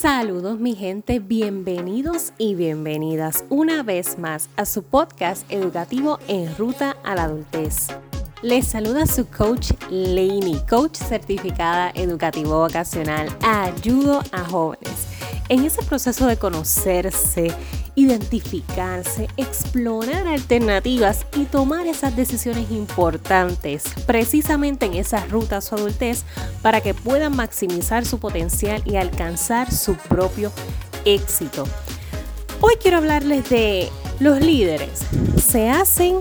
Saludos mi gente, bienvenidos y bienvenidas una vez más a su podcast educativo en ruta a la adultez. Les saluda su coach Lainey, coach certificada educativo vocacional. Ayudo a jóvenes en ese proceso de conocerse, identificarse, explorar alternativas y tomar esas decisiones importantes precisamente en esas rutas o adultez para que puedan maximizar su potencial y alcanzar su propio éxito. Hoy quiero hablarles de los líderes. ¿Se hacen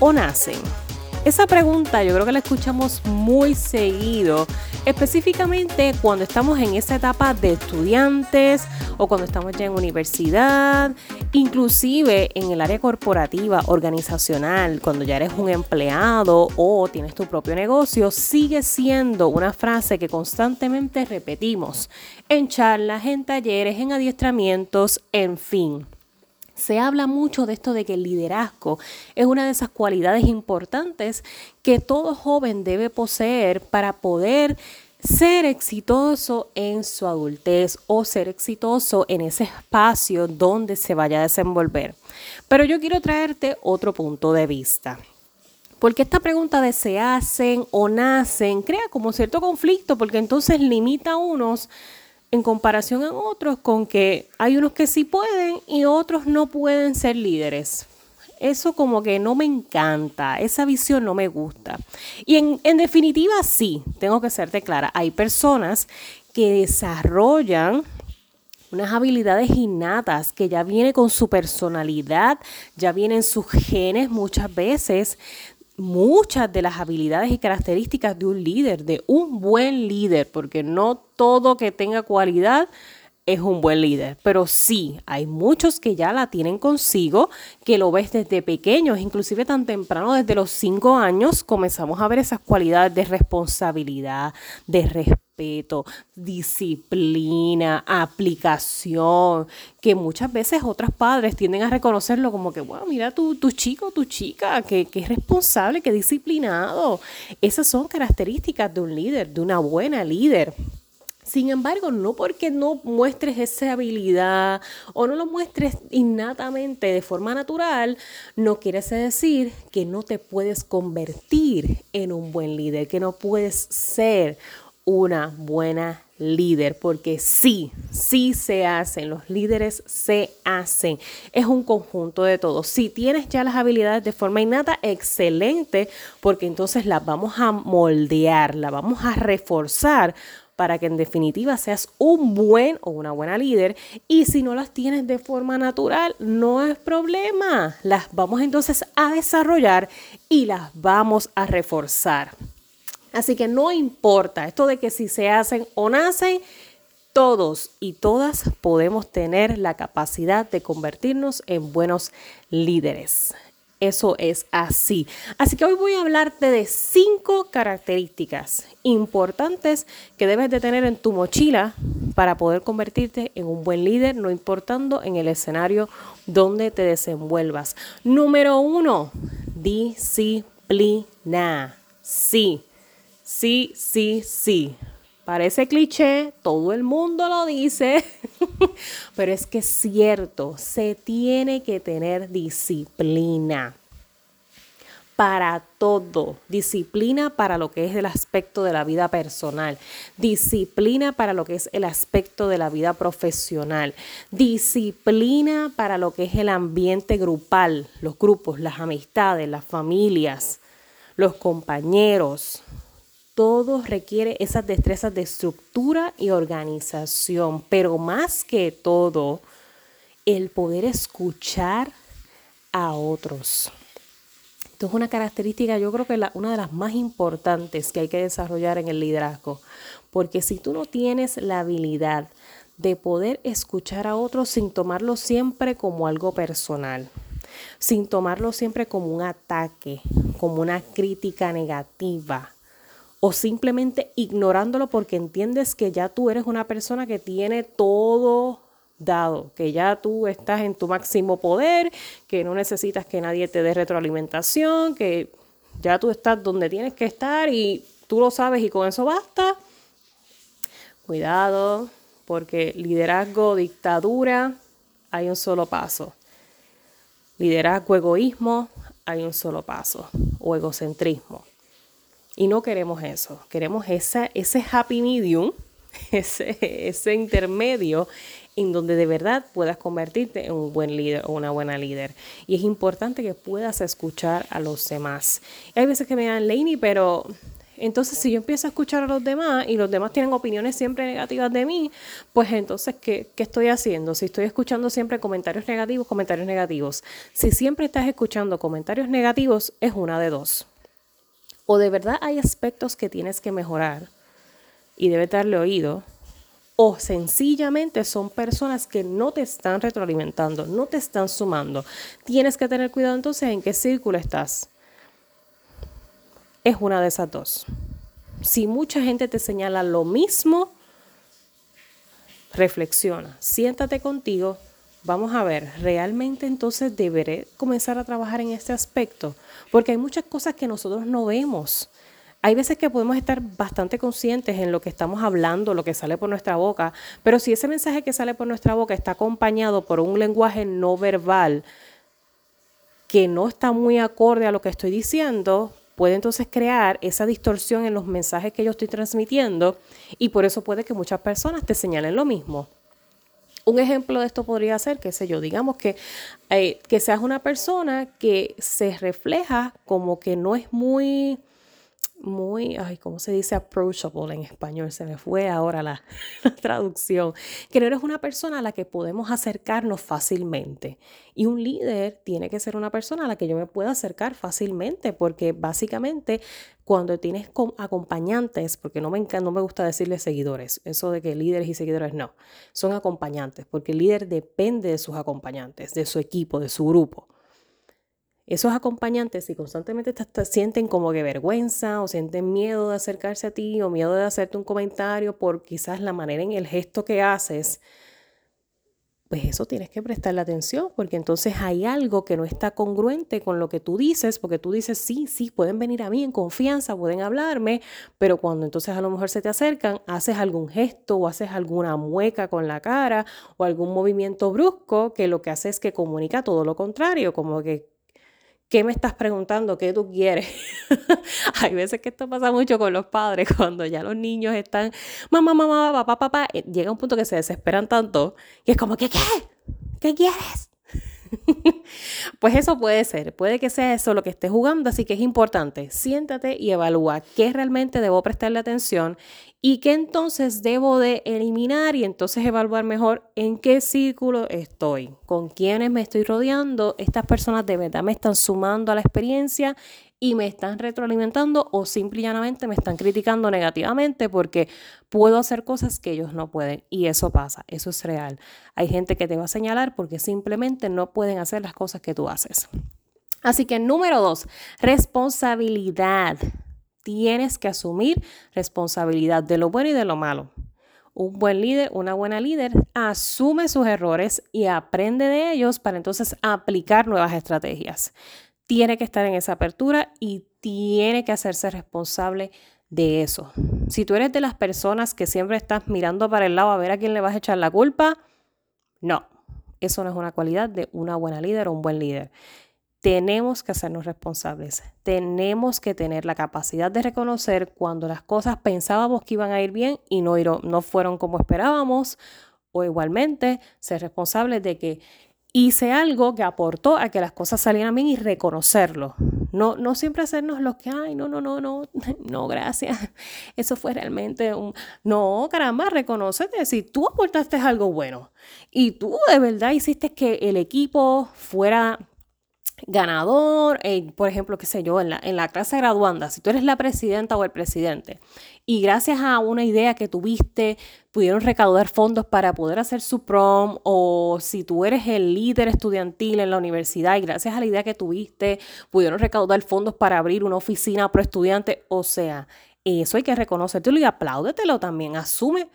o nacen? Esa pregunta yo creo que la escuchamos muy seguido, específicamente cuando estamos en esa etapa de estudiantes o cuando estamos ya en universidad, inclusive en el área corporativa, organizacional, cuando ya eres un empleado o tienes tu propio negocio, sigue siendo una frase que constantemente repetimos en charlas, en talleres, en adiestramientos, en fin. Se habla mucho de esto de que el liderazgo es una de esas cualidades importantes que todo joven debe poseer para poder ser exitoso en su adultez o ser exitoso en ese espacio donde se vaya a desenvolver. Pero yo quiero traerte otro punto de vista. Porque esta pregunta de se hacen o nacen crea como cierto conflicto, porque entonces limita a unos en comparación a otros con que hay unos que sí pueden y otros no pueden ser líderes. Eso como que no me encanta, esa visión no me gusta. Y en, en definitiva sí, tengo que serte clara, hay personas que desarrollan unas habilidades innatas que ya viene con su personalidad, ya vienen sus genes muchas veces muchas de las habilidades y características de un líder, de un buen líder, porque no todo que tenga cualidad es un buen líder, pero sí, hay muchos que ya la tienen consigo, que lo ves desde pequeños, inclusive tan temprano, desde los cinco años, comenzamos a ver esas cualidades de responsabilidad, de respeto disciplina, aplicación, que muchas veces otros padres tienden a reconocerlo como que, bueno, mira tu, tu chico, tu chica, que, que es responsable, que disciplinado. Esas son características de un líder, de una buena líder. Sin embargo, no porque no muestres esa habilidad o no lo muestres innatamente de forma natural, no quiere decir que no te puedes convertir en un buen líder, que no puedes ser una buena líder, porque sí, sí se hacen, los líderes se hacen, es un conjunto de todos. Si tienes ya las habilidades de forma innata, excelente, porque entonces las vamos a moldear, las vamos a reforzar para que en definitiva seas un buen o una buena líder. Y si no las tienes de forma natural, no es problema. Las vamos entonces a desarrollar y las vamos a reforzar. Así que no importa esto de que si se hacen o nacen, todos y todas podemos tener la capacidad de convertirnos en buenos líderes. Eso es así. Así que hoy voy a hablarte de cinco características importantes que debes de tener en tu mochila para poder convertirte en un buen líder, no importando en el escenario donde te desenvuelvas. Número uno, disciplina. Sí Sí, sí, sí. Parece cliché, todo el mundo lo dice, pero es que es cierto, se tiene que tener disciplina para todo, disciplina para lo que es el aspecto de la vida personal, disciplina para lo que es el aspecto de la vida profesional, disciplina para lo que es el ambiente grupal, los grupos, las amistades, las familias, los compañeros, todo requiere esas destrezas de estructura y organización, pero más que todo, el poder escuchar a otros. Esto es una característica, yo creo que la, una de las más importantes que hay que desarrollar en el liderazgo, porque si tú no tienes la habilidad de poder escuchar a otros sin tomarlo siempre como algo personal, sin tomarlo siempre como un ataque, como una crítica negativa, o simplemente ignorándolo porque entiendes que ya tú eres una persona que tiene todo dado, que ya tú estás en tu máximo poder, que no necesitas que nadie te dé retroalimentación, que ya tú estás donde tienes que estar y tú lo sabes y con eso basta. Cuidado, porque liderazgo, dictadura, hay un solo paso. Liderazgo, egoísmo, hay un solo paso. O egocentrismo. Y no queremos eso. Queremos ese happy medium, ese, ese intermedio en donde de verdad puedas convertirte en un buen líder o una buena líder. Y es importante que puedas escuchar a los demás. hay veces que me dan Laney, pero entonces, si yo empiezo a escuchar a los demás y los demás tienen opiniones siempre negativas de mí, pues entonces, ¿qué, ¿qué, estoy haciendo? Si estoy escuchando siempre comentarios negativos, comentarios negativos. Si siempre estás escuchando comentarios negativos, es una de dos. O de verdad hay aspectos que tienes que mejorar y debes darle oído, o sencillamente son personas que no te están retroalimentando, no te están sumando. Tienes que tener cuidado entonces en qué círculo estás. Es una de esas dos. Si mucha gente te señala lo mismo, reflexiona, siéntate contigo, vamos a ver, realmente entonces deberé comenzar a trabajar en este aspecto, porque hay muchas cosas que nosotros no vemos hay veces que podemos estar bastante conscientes en lo que estamos hablando, lo que sale por nuestra boca, pero si ese mensaje que sale por nuestra boca está acompañado por un lenguaje no verbal que no está muy acorde a lo que estoy diciendo, puede entonces crear esa distorsión en los mensajes que yo estoy transmitiendo y por eso puede que muchas personas te señalen lo mismo. Un ejemplo de esto podría ser, qué sé yo, digamos que, eh, que seas una persona que se refleja como que no es muy muy, ay, ¿cómo se dice approachable en español? Se me fue ahora la, traducción. Que no eres una persona a la que podemos acercarnos fácilmente. Y un líder tiene que ser una persona a la que yo me pueda acercar fácilmente, porque básicamente cuando tienes acompañantes, porque no me, no me gusta decirle seguidores, eso de que líderes y seguidores no, son acompañantes, porque el líder depende de sus acompañantes, de su equipo, de su grupo esos acompañantes, si constantemente te, sienten como que vergüenza o sienten miedo de acercarse a ti o miedo de hacerte un comentario por quizás la manera en el gesto que haces, pues eso tienes que prestarle atención porque entonces hay algo que no está congruente con lo que tú dices, porque tú dices, sí, sí, pueden venir a mí en confianza, pueden hablarme, pero cuando entonces a lo mejor se te acercan, haces algún gesto o haces alguna mueca con la cara o algún movimiento brusco que lo que hace es que comunica todo lo contrario, como que ¿Qué me estás preguntando? ¿Qué tú quieres? Hay veces que esto pasa mucho con los padres, cuando ya los niños están, mamá, mamá, papá, papá, eh, llega un punto que se desesperan tanto y es como, ¿qué qué? ¿Qué quieres? pues eso puede ser, puede que sea eso lo que estés jugando, así que es importante, siéntate y evalúa qué realmente debo prestarle atención y qué entonces debo de eliminar y entonces evaluar mejor en qué círculo estoy, con quiénes me estoy rodeando, estas personas de verdad me están sumando a la experiencia y me están retroalimentando o simplemente me están criticando negativamente porque puedo hacer cosas que ellos no pueden. Y eso pasa, eso es real. Hay gente que te va a señalar porque simplemente no pueden hacer las cosas que tú haces. Así que número dos, responsabilidad. Tienes que asumir responsabilidad de lo bueno y de lo malo. Un buen líder, una buena líder, asume sus errores y aprende de ellos para entonces aplicar nuevas estrategias tiene que estar en esa apertura y tiene que hacerse responsable de eso. Si tú eres de las personas que siempre estás mirando para el lado a ver a quién le vas a echar la culpa, no, eso no es una cualidad de una buena líder o un buen líder. Tenemos que hacernos responsables. Tenemos que tener la capacidad de reconocer cuando las cosas pensábamos que iban a ir bien y no, no fueron como esperábamos. O igualmente ser responsables de que hice algo que aportó a que las cosas salieran bien y reconocerlo. No, no siempre hacernos los que, ay, no, no, no, no, no, gracias. Eso fue realmente un... No, caramba, reconocete. Si tú aportaste algo bueno y tú de verdad hiciste que el equipo fuera ganador, por ejemplo, qué sé yo, en la, en la clase graduanda, si tú eres la presidenta o el presidente y gracias a una idea que tuviste pudieron recaudar fondos para poder hacer su prom o si tú eres el líder estudiantil en la universidad y gracias a la idea que tuviste pudieron recaudar fondos para abrir una oficina pro estudiante, o sea, eso hay que reconocértelo y apláudetelo también, asume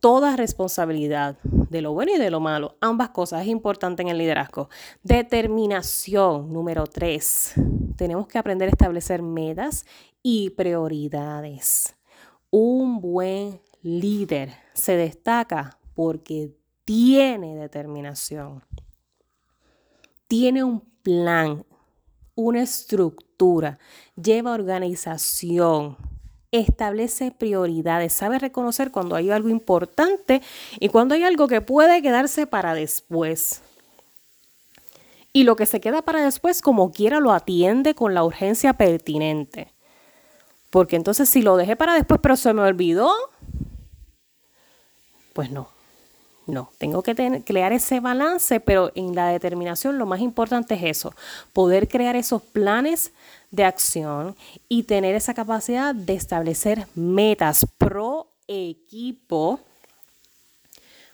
toda responsabilidad de lo bueno y de lo malo. Ambas cosas es importante en el liderazgo. Determinación, número tres. Tenemos que aprender a establecer metas y prioridades. Un buen líder se destaca porque tiene determinación, tiene un plan, una estructura, lleva organización, establece prioridades, sabe reconocer cuando hay algo importante y cuando hay algo que puede quedarse para después. Y lo que se queda para después, como quiera, lo atiende con la urgencia pertinente. Porque entonces si lo dejé para después, pero se me olvidó, pues no. No, tengo que crear ese balance, pero en la determinación lo más importante es eso, poder crear esos planes de acción y tener esa capacidad de establecer metas pro equipo,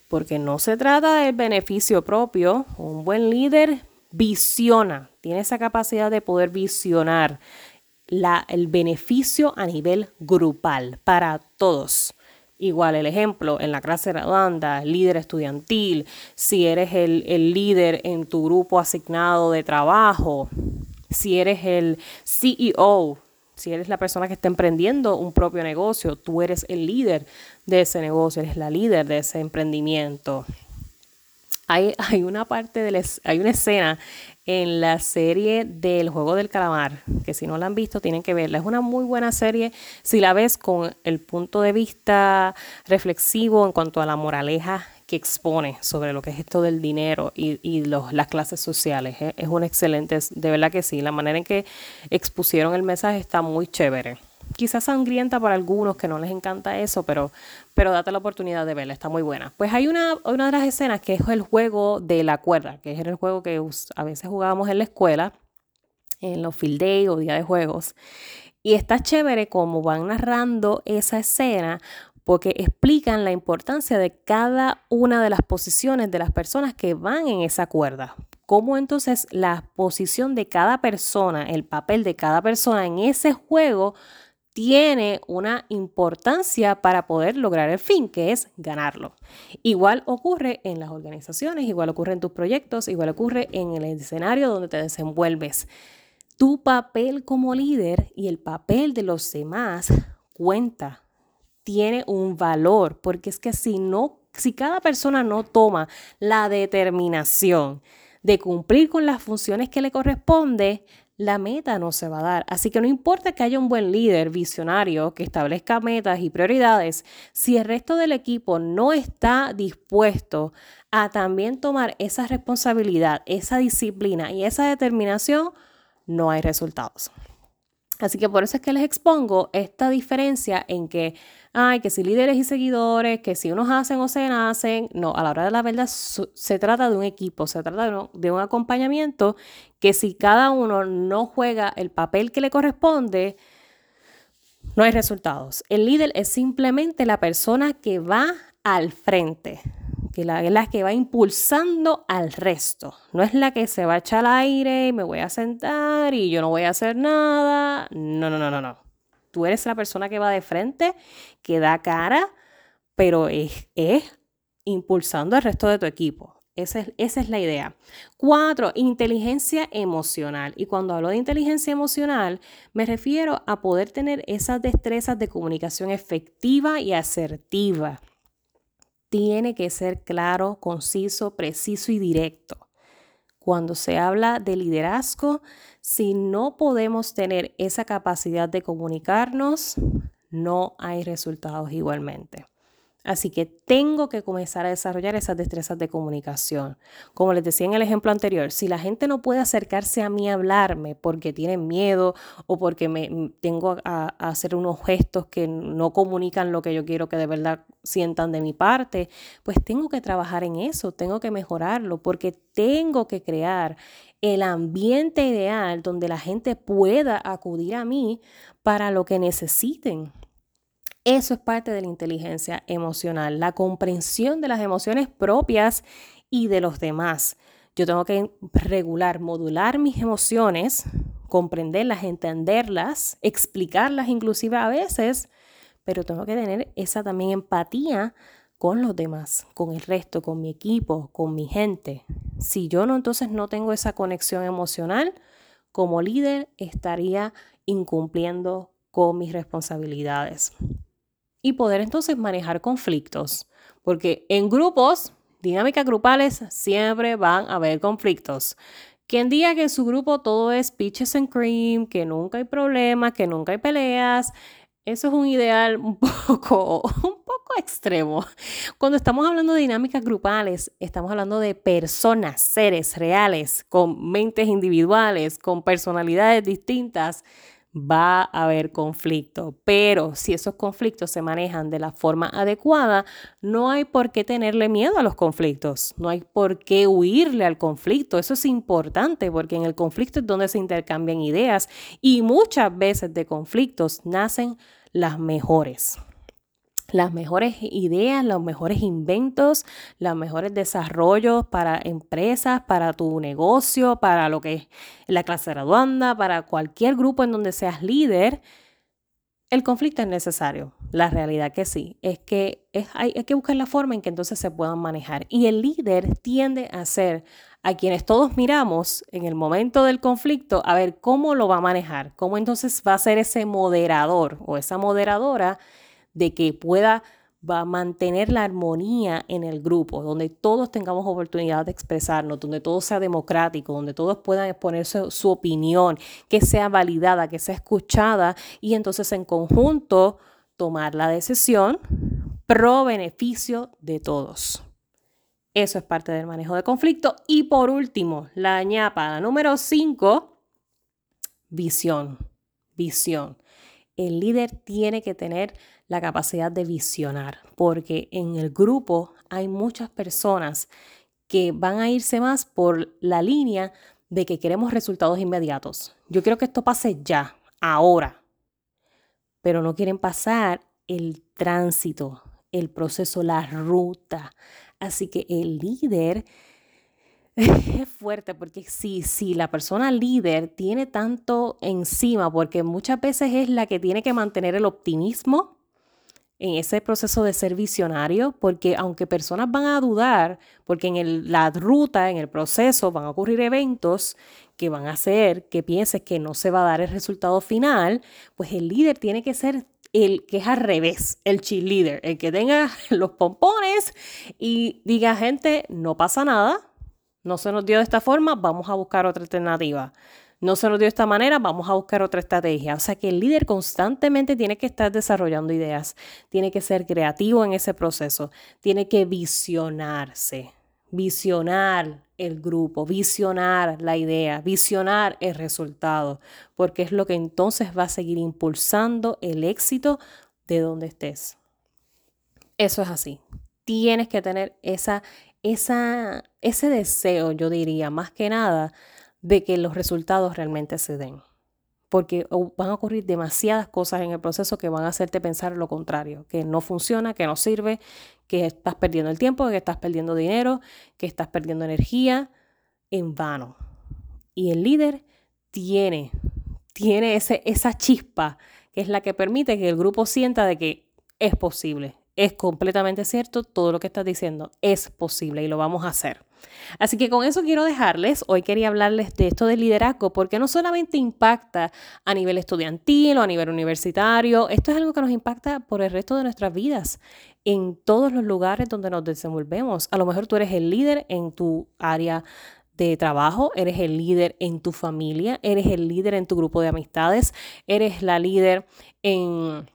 porque no se trata del beneficio propio, un buen líder visiona, tiene esa capacidad de poder visionar la, el beneficio a nivel grupal para todos. Igual el ejemplo, en la clase redonda, líder estudiantil, si eres el, el líder en tu grupo asignado de trabajo, si eres el CEO, si eres la persona que está emprendiendo un propio negocio, tú eres el líder de ese negocio, eres la líder de ese emprendimiento. Hay, hay una parte de hay una escena en la serie del juego del calamar, que si no la han visto tienen que verla. Es una muy buena serie si la ves con el punto de vista reflexivo en cuanto a la moraleja que expone sobre lo que es esto del dinero y, y los, las clases sociales. Es un excelente, de verdad que sí, la manera en que expusieron el mensaje está muy chévere quizás sangrienta para algunos que no les encanta eso, pero, pero date la oportunidad de verla, está muy buena. Pues hay una, una de las escenas que es el juego de la cuerda, que es el juego que a veces jugábamos en la escuela, en los field day o día de juegos. Y está chévere como van narrando esa escena porque explican la importancia de cada una de las posiciones de las personas que van en esa cuerda. Cómo entonces la posición de cada persona, el papel de cada persona en ese juego tiene una importancia para poder lograr el fin, que es ganarlo. Igual ocurre en las organizaciones, igual ocurre en tus proyectos, igual ocurre en el escenario donde te desenvuelves. Tu papel como líder y el papel de los demás cuenta, tiene un valor, porque es que si no, si cada persona no toma la determinación de cumplir con las funciones que le corresponde, la meta no se va a dar. Así que no importa que haya un buen líder visionario que establezca metas y prioridades, si el resto del equipo no está dispuesto a también tomar esa responsabilidad, esa disciplina y esa determinación, no hay resultados. Así que por eso es que les expongo esta diferencia en que, ay, que si líderes y seguidores, que si unos hacen o se nacen, no, a la hora de la verdad se trata de un equipo, se trata de un acompañamiento que si cada uno no juega el papel que le corresponde, no hay resultados. El líder es simplemente la persona que va al frente, que la, es la que va impulsando al resto. No es la que se va a echar al aire y me voy a sentar y yo no voy a hacer nada. No, no, no, no, no. Tú eres la persona que va de frente, que da cara, pero es, es impulsando al resto de tu equipo. Esa es, esa es, la idea. Cuatro, inteligencia emocional. Y cuando hablo de inteligencia emocional, me refiero a poder tener esas destrezas de comunicación efectiva y asertiva tiene que ser claro, conciso, preciso y directo. Cuando se habla de liderazgo, si no podemos tener esa capacidad de comunicarnos, no hay resultados igualmente. Así que tengo que comenzar a desarrollar esas destrezas de comunicación. Como les decía en el ejemplo anterior, si la gente no puede acercarse a mí a hablarme porque tienen miedo o porque me mm, tengo a, hacer unos gestos que no comunican lo que yo quiero que de verdad sientan de mi parte, pues tengo que trabajar en eso, tengo que mejorarlo porque tengo que crear el ambiente ideal donde la gente pueda acudir a mí para lo que necesiten. Eso es parte de la inteligencia emocional, la comprensión de las emociones propias y de los demás. Yo tengo que regular, modular mis emociones, comprenderlas, entenderlas, explicarlas inclusive a veces, pero tengo que tener esa también empatía con los demás, con el resto, con mi equipo, con mi gente. Si yo no entonces no tengo esa conexión emocional, como líder estaría incumpliendo con mis responsabilidades y poder entonces manejar conflictos. porque en grupos, dinámicas grupales, siempre van a haber conflictos. Quien diga que en su grupo todo es peaches and cream, que nunca hay problemas, que nunca hay peleas, eso es un ideal un poco, un poco extremo. Cuando estamos hablando de dinámicas grupales, estamos hablando de personas, seres reales, con mentes individuales, con personalidades distintas va a haber conflicto, pero si esos conflictos se manejan de la forma adecuada, no hay por qué tenerle miedo a los conflictos, no hay por qué huirle al conflicto. Eso es importante porque en el conflicto es donde se intercambian ideas y muchas veces de conflictos nacen las mejores las mejores ideas, los mejores inventos, los mejores desarrollos para empresas, para tu negocio, para lo que es la clase graduanda, para cualquier grupo en donde seas líder. El conflicto es necesario. La realidad que sí, es que hay, hay que buscar la forma en que entonces se puedan manejar. Y el líder tiende a ser a quienes todos miramos en el momento del conflicto a ver cómo lo va a manejar, cómo entonces va a ser ese moderador o esa moderadora de que pueda mantener la armonía en el grupo, donde todos tengamos oportunidad de expresarnos, donde todo sea democrático, donde todos puedan exponer su, opinión, que sea validada, que sea escuchada y entonces en conjunto tomar la decisión pro beneficio de todos. Eso es parte del manejo de conflicto. Y por último, la ñapa número 5, visión. Visión. El líder tiene que tener la capacidad de visionar, porque en el grupo hay muchas personas que van a irse más por la línea de que queremos resultados inmediatos. Yo quiero que esto pase ya, ahora, pero no quieren pasar el tránsito, el proceso, la ruta. Así que el líder es fuerte porque si, si la persona líder tiene tanto encima, porque muchas veces es la que tiene que mantener el optimismo, en ese proceso de ser visionario, porque aunque personas van a dudar, porque en la ruta, en el proceso, van a ocurrir eventos que van a hacer que pienses que no se va a dar el resultado final, pues el líder tiene que ser el que es al revés, el cheerleader, el que tenga los pompones y diga, gente, no pasa nada, no se nos dio de esta forma, vamos a buscar otra alternativa no se nos dio de esta manera, vamos a buscar otra estrategia. O sea que el líder constantemente tiene que estar desarrollando ideas, tiene que ser creativo en ese proceso, tiene que visionarse, visionar el grupo, visionar la idea, visionar el resultado, porque es lo que entonces va a seguir impulsando el éxito de donde estés. Eso es así. Tienes que tener esa, esa, ese deseo, yo diría, más que nada, de que los resultados realmente se den. Porque van a ocurrir demasiadas cosas en el proceso que van a hacerte pensar lo contrario, que no funciona, que no sirve, que estás perdiendo el tiempo, que estás perdiendo dinero, que estás perdiendo energía en vano. Y el líder tiene, tiene ese, esa chispa que es la que permite que el grupo sienta de que es posible, es completamente cierto todo lo que estás diciendo, es posible y lo vamos a hacer. Así que con eso quiero dejarles, hoy quería hablarles de esto del liderazgo, porque no solamente impacta a nivel estudiantil o a nivel universitario, esto es algo que nos impacta por el resto de nuestras vidas, en todos los lugares donde nos desenvolvemos. A lo mejor tú eres el líder en tu área de trabajo, eres el líder en tu familia, eres el líder en tu grupo de amistades, eres la líder en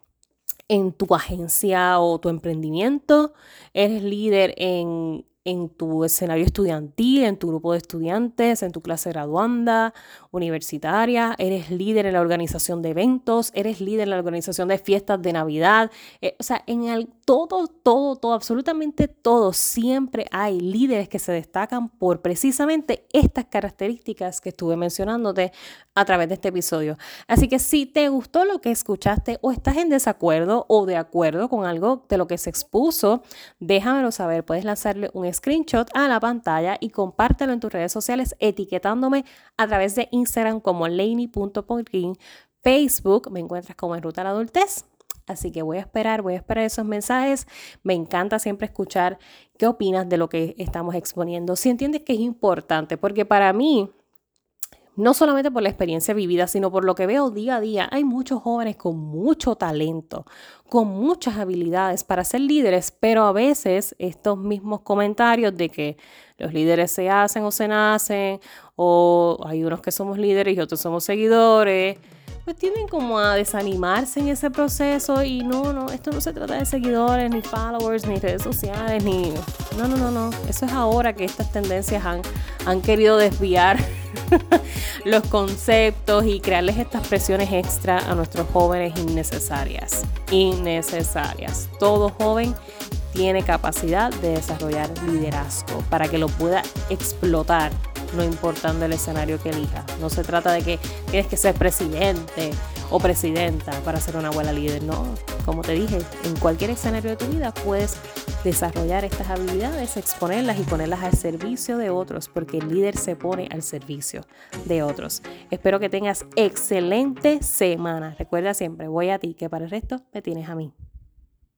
en tu agencia o tu emprendimiento, eres líder en en tu escenario estudiantil, en tu grupo de estudiantes, en tu clase graduanda, universitaria, eres líder en la organización de eventos, eres líder en la organización de fiestas de Navidad. Eh, o sea, en el, todo, todo, todo, absolutamente todo, siempre hay líderes que se destacan por precisamente estas características que estuve mencionándote a través de este episodio. Así que si te gustó lo que escuchaste o estás en desacuerdo o de acuerdo con algo de lo que se expuso, déjamelo saber. Puedes lanzarle un screenshot a la pantalla y compártelo en tus redes sociales etiquetándome a través de Instagram como laney.podkin, Facebook me encuentras como en Ruta a la Adultez. Así que voy a esperar, voy a esperar esos mensajes. Me encanta siempre escuchar qué opinas de lo que estamos exponiendo. Si entiendes que es importante, porque para mí no solamente por la experiencia vivida, sino por lo que veo día a día, hay muchos jóvenes con mucho talento, con muchas habilidades para ser líderes, pero a veces estos mismos comentarios de que los líderes se hacen o se nacen, o hay unos que somos líderes y otros somos seguidores, pues tienden como a desanimarse en ese proceso y no, no, esto no se trata de seguidores, ni followers, ni redes sociales, ni... No, no, no, no. Eso es ahora que estas tendencias han, han querido desviar los conceptos y crearles estas presiones extra a nuestros jóvenes innecesarias. Innecesarias. Todo joven tiene capacidad de desarrollar liderazgo para que lo pueda explotar no importando el escenario que elija. No se trata de que tienes que ser presidente o presidenta para ser una buena líder. No, como te dije, en cualquier escenario de tu vida puedes desarrollar estas habilidades, exponerlas y ponerlas al servicio de otros, porque el líder se pone al servicio de otros. Espero que tengas excelente semana. Recuerda siempre, voy a ti, que para el resto me tienes a mí.